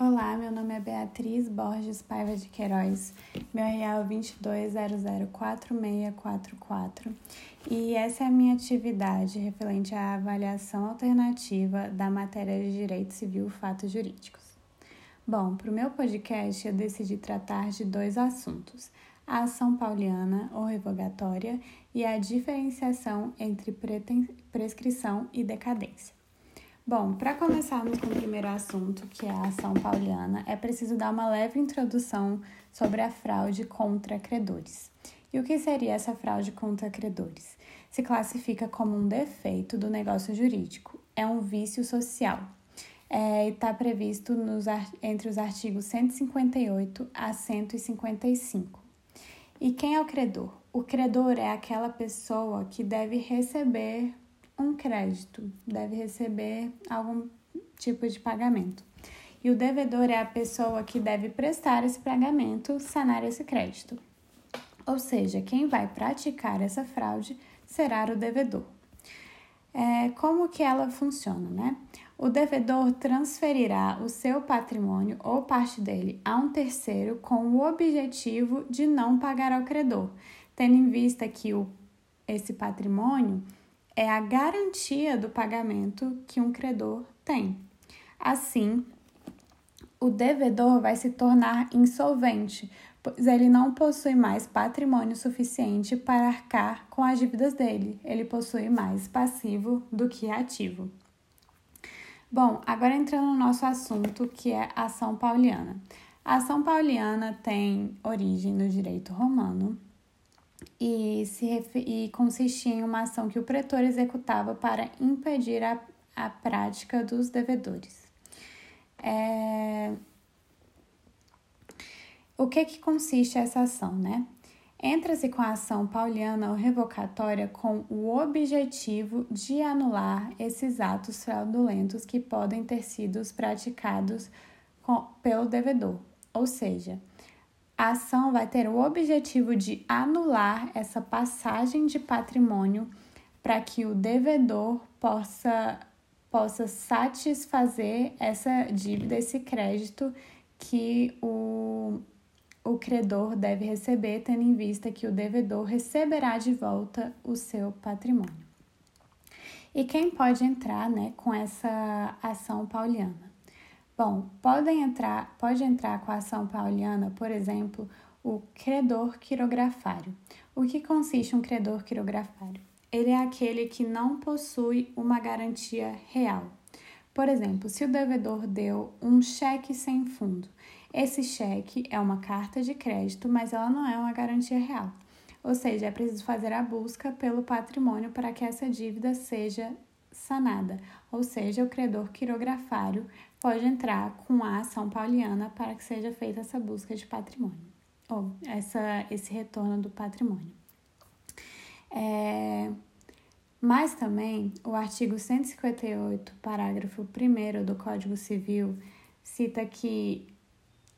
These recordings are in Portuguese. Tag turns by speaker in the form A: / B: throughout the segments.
A: Olá, meu nome é Beatriz Borges Paiva de Queiroz, meu real é 22004644 e essa é a minha atividade referente à avaliação alternativa da matéria de Direito Civil Fatos Jurídicos. Bom, para o meu podcast eu decidi tratar de dois assuntos, a ação pauliana ou revogatória e a diferenciação entre prescrição e decadência. Bom, para começarmos com o primeiro assunto, que é a ação pauliana, é preciso dar uma leve introdução sobre a fraude contra credores. E o que seria essa fraude contra credores? Se classifica como um defeito do negócio jurídico, é um vício social. É, está previsto nos, entre os artigos 158 a 155. E quem é o credor? O credor é aquela pessoa que deve receber um crédito, deve receber algum tipo de pagamento. E o devedor é a pessoa que deve prestar esse pagamento, sanar esse crédito. Ou seja, quem vai praticar essa fraude será o devedor. É, como que ela funciona, né? O devedor transferirá o seu patrimônio ou parte dele a um terceiro com o objetivo de não pagar ao credor, tendo em vista que o, esse patrimônio é a garantia do pagamento que um credor tem. Assim, o devedor vai se tornar insolvente, pois ele não possui mais patrimônio suficiente para arcar com as dívidas dele. Ele possui mais passivo do que ativo. Bom, agora entrando no nosso assunto, que é a ação pauliana. A ação pauliana tem origem no direito romano e, se e consistia em uma ação que o pretor executava para impedir a, a prática dos devedores. É... O que, que consiste essa ação, né? Entra-se com a ação pauliana ou revocatória com o objetivo de anular esses atos fraudulentos que podem ter sido praticados com, pelo devedor, ou seja, a ação vai ter o objetivo de anular essa passagem de patrimônio para que o devedor possa, possa satisfazer essa dívida, esse crédito que o, o credor deve receber, tendo em vista que o devedor receberá de volta o seu patrimônio. E quem pode entrar né, com essa ação pauliana? Bom, podem entrar, pode entrar com a ação pauliana, por exemplo, o credor quirografário. O que consiste um credor quirografário? Ele é aquele que não possui uma garantia real. Por exemplo, se o devedor deu um cheque sem fundo, esse cheque é uma carta de crédito, mas ela não é uma garantia real. Ou seja, é preciso fazer a busca pelo patrimônio para que essa dívida seja sanada, ou seja, o credor quirografário pode entrar com a ação pauliana para que seja feita essa busca de patrimônio, ou essa, esse retorno do patrimônio. É, mas também o artigo 158, parágrafo 1 do Código Civil, cita que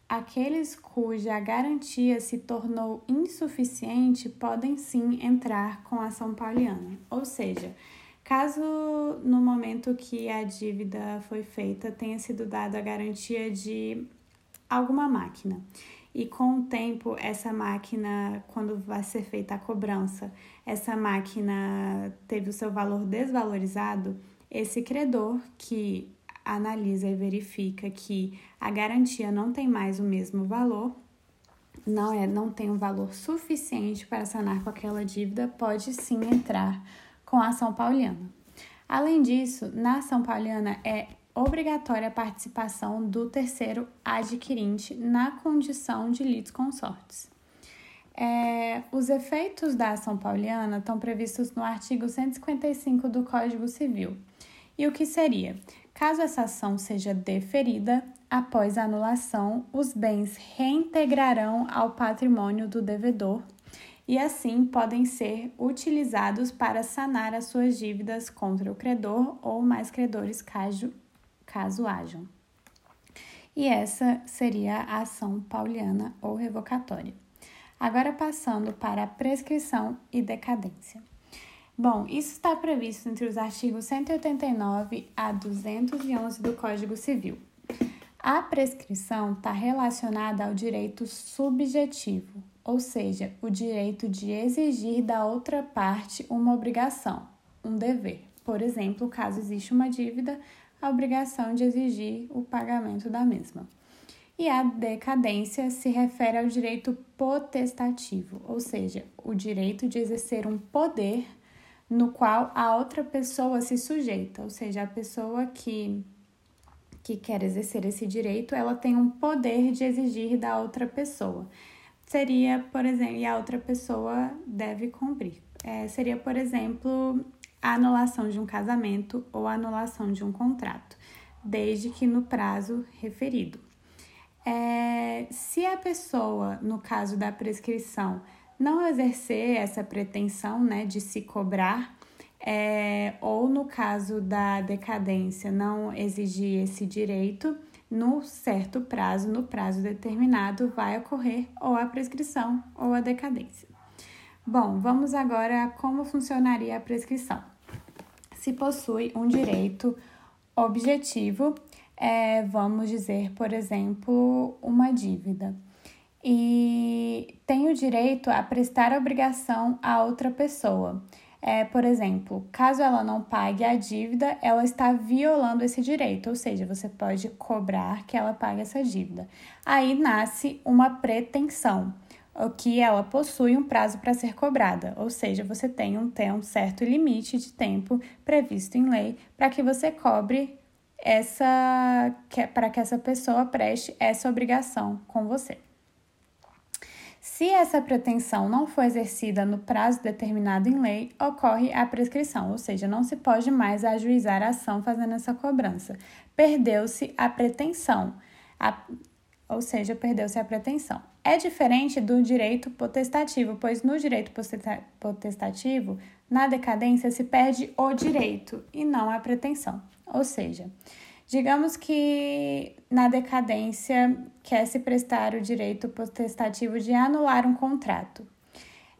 A: aqueles cuja garantia se tornou insuficiente podem sim entrar com ação pauliana, ou seja, Caso no momento que a dívida foi feita tenha sido dada a garantia de alguma máquina. E com o tempo essa máquina, quando vai ser feita a cobrança, essa máquina teve o seu valor desvalorizado, esse credor que analisa e verifica que a garantia não tem mais o mesmo valor, não é, não tem um valor suficiente para sanar com aquela dívida, pode sim entrar com a ação pauliana. Além disso, na ação pauliana é obrigatória a participação do terceiro adquirente na condição de litisconsortes. É, os efeitos da ação pauliana estão previstos no artigo 155 do Código Civil. E o que seria? Caso essa ação seja deferida, após a anulação, os bens reintegrarão ao patrimônio do devedor e assim podem ser utilizados para sanar as suas dívidas contra o credor ou mais credores caso, caso hajam. E essa seria a ação pauliana ou revocatória. Agora passando para a prescrição e decadência. Bom, isso está previsto entre os artigos 189 a 211 do Código Civil. A prescrição está relacionada ao direito subjetivo, ou seja, o direito de exigir da outra parte uma obrigação, um dever. Por exemplo, caso exista uma dívida, a obrigação de exigir o pagamento da mesma. E a decadência se refere ao direito potestativo, ou seja, o direito de exercer um poder no qual a outra pessoa se sujeita, ou seja, a pessoa que que quer exercer esse direito, ela tem um poder de exigir da outra pessoa. Seria, por exemplo, e a outra pessoa deve cumprir. É, seria, por exemplo, a anulação de um casamento ou a anulação de um contrato, desde que no prazo referido. É, se a pessoa, no caso da prescrição, não exercer essa pretensão né, de se cobrar, é, ou no caso da decadência, não exigir esse direito, no certo prazo, no prazo determinado, vai ocorrer ou a prescrição ou a decadência. Bom, vamos agora a como funcionaria a prescrição. Se possui um direito objetivo, é, vamos dizer, por exemplo, uma dívida, e tem o direito a prestar obrigação a outra pessoa. É, por exemplo, caso ela não pague a dívida, ela está violando esse direito, ou seja, você pode cobrar que ela pague essa dívida. Aí nasce uma pretensão, o que ela possui um prazo para ser cobrada, ou seja, você tem um, tem um certo limite de tempo previsto em lei para que você cobre essa para que essa pessoa preste essa obrigação com você. Se essa pretensão não for exercida no prazo determinado em lei, ocorre a prescrição, ou seja, não se pode mais ajuizar a ação fazendo essa cobrança. Perdeu-se a pretensão, a, ou seja, perdeu-se a pretensão. É diferente do direito potestativo, pois no direito potestativo, na decadência, se perde o direito e não a pretensão. Ou seja, Digamos que na decadência quer se prestar o direito potestativo de anular um contrato.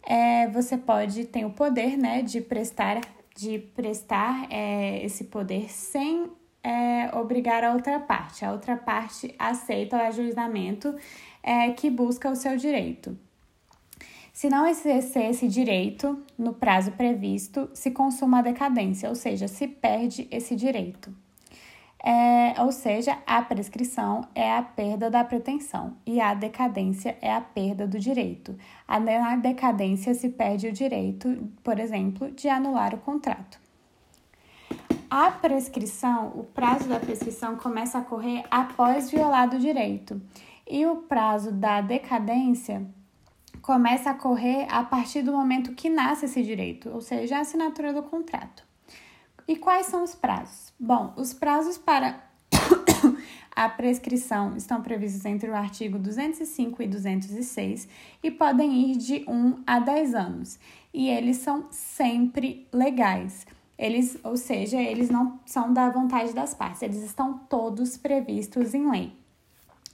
A: É, você pode ter o poder né, de prestar, de prestar é, esse poder sem é, obrigar a outra parte. A outra parte aceita o ajuizamento é, que busca o seu direito. Se não exercer esse direito no prazo previsto, se consuma a decadência, ou seja, se perde esse direito. É, ou seja, a prescrição é a perda da pretensão e a decadência é a perda do direito. Na decadência se perde o direito, por exemplo, de anular o contrato. A prescrição, o prazo da prescrição começa a correr após violado o direito, e o prazo da decadência começa a correr a partir do momento que nasce esse direito, ou seja, a assinatura do contrato. E quais são os prazos? Bom, os prazos para a prescrição estão previstos entre o artigo 205 e 206 e podem ir de 1 a 10 anos. E eles são sempre legais. Eles, ou seja, eles não são da vontade das partes, eles estão todos previstos em lei.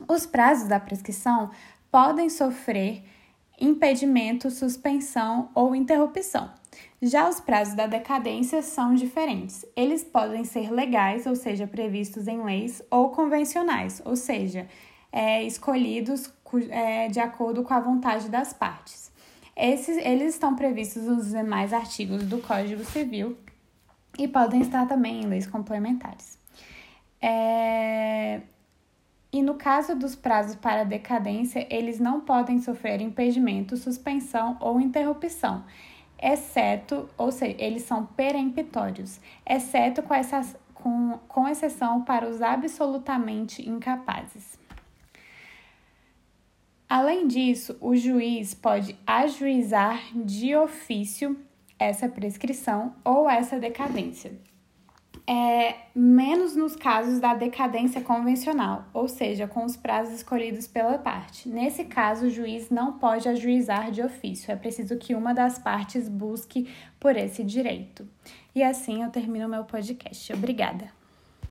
A: Os prazos da prescrição podem sofrer impedimento, suspensão ou interrupção. Já os prazos da decadência são diferentes. Eles podem ser legais, ou seja, previstos em leis, ou convencionais, ou seja, é, escolhidos é, de acordo com a vontade das partes. Esses, eles estão previstos nos demais artigos do Código Civil e podem estar também em leis complementares. É... E no caso dos prazos para decadência, eles não podem sofrer impedimento, suspensão ou interrupção exceto, ou seja, eles são peremptórios, exceto com, essas, com, com exceção para os absolutamente incapazes. Além disso, o juiz pode ajuizar de ofício essa prescrição ou essa decadência é, menos nos casos da decadência convencional, ou seja, com os prazos escolhidos pela parte. Nesse caso, o juiz não pode ajuizar de ofício, é preciso que uma das partes busque por esse direito. E assim eu termino meu podcast. Obrigada.